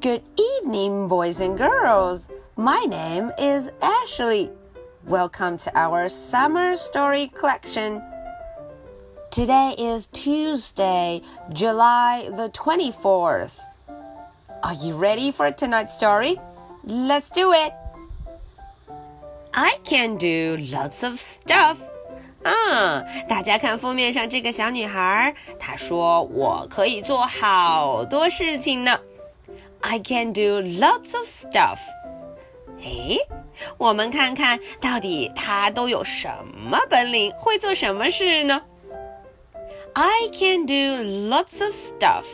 Good evening, boys and girls. My name is Ashley. Welcome to our summer story collection. Today is Tuesday, July the 24th. Are you ready for tonight's story? Let's do it. I can do lots of stuff. 啊，大家看封面上这个小女孩，她说我可以做好多事情呢。 I can do lots of stuff. 诶，我们看看到底她都有什么本领，会做什么事呢？I can do lots of stuff.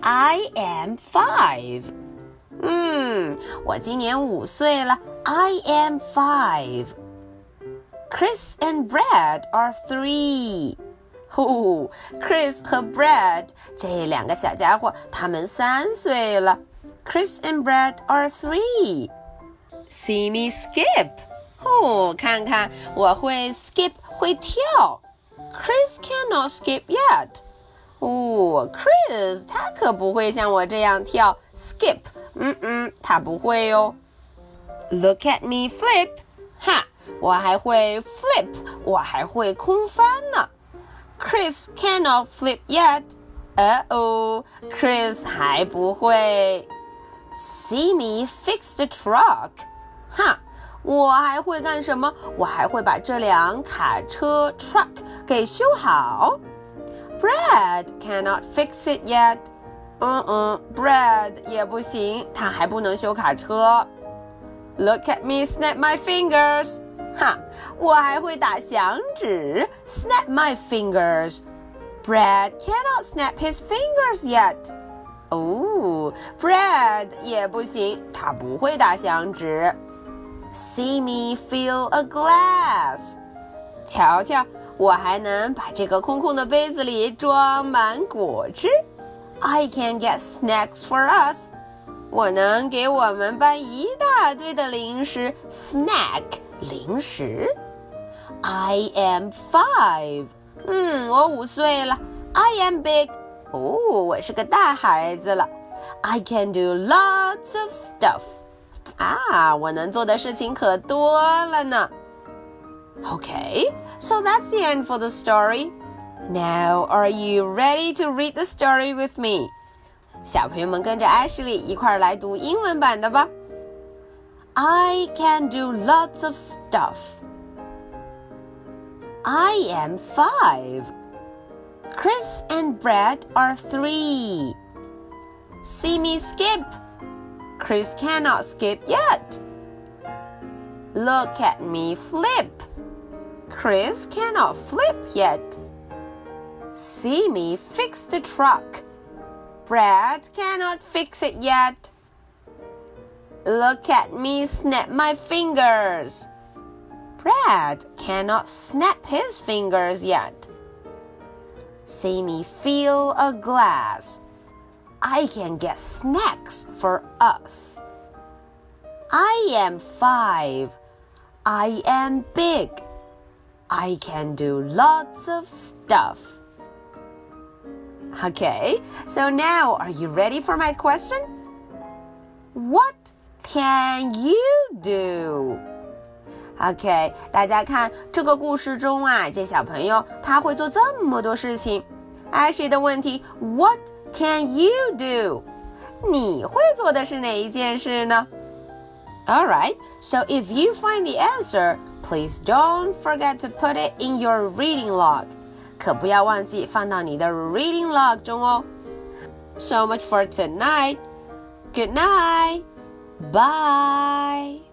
I am five. 嗯，我今年五岁了。I am five. Chris and Brad are three. 哦，Chris 和 Brad 这两个小家伙，他们三岁了。Chris and Brad are three. See me skip. 哦，看看我会 skip 会跳。Chris cannot skip yet. 哦，Chris 他可不会像我这样跳 skip。嗯嗯，他不会哦。Look at me flip. 哈，我还会 flip，我还会空翻呢。Chris cannot flip yet. 呃哦，Chris 还不会。See me fix the truck. 哈，我还会干什么？我还会把这辆卡车 truck 给修好。Brad cannot fix it yet. 嗯嗯，Brad 也不行，他还不能修卡车。Look at me snap my fingers. 哈，我还会打响指，snap my fingers. Brad cannot snap his fingers yet. 哦，Brad 也不行，他不会打响指。See me fill a glass. 瞧瞧，我还能把这个空空的杯子里装满果汁。I can get snacks for us. 我能给我们班一大堆的零食，snack 零食。I am five. 嗯，我五岁了。I am big. 哦，我是个大孩子了。I can do lots of stuff. 啊，我能做的事情可多了呢。Okay, so that's the end for the story. Now, are you ready to read the story with me? 小朋友们跟着 Ashley 一块儿来读英文版的吧。 I can do lots of stuff. I am five. Chris and Brad are three. See me skip. Chris cannot skip yet. Look at me flip. Chris cannot flip yet. See me fix the truck. Brad cannot fix it yet. Look at me snap my fingers. Brad cannot snap his fingers yet. See me fill a glass. I can get snacks for us. I am five. I am big. I can do lots of stuff. Okay, so now are you ready for my question? What can you do? OK，大家看这个故事中啊，这小朋友他会做这么多事情。Ashley 的问题，What can you do？你会做的是哪一件事呢？All right, so if you find the answer, please don't forget to put it in your reading log. 可不要忘记放到你的 reading log 中哦。So much for tonight. Good night. Bye.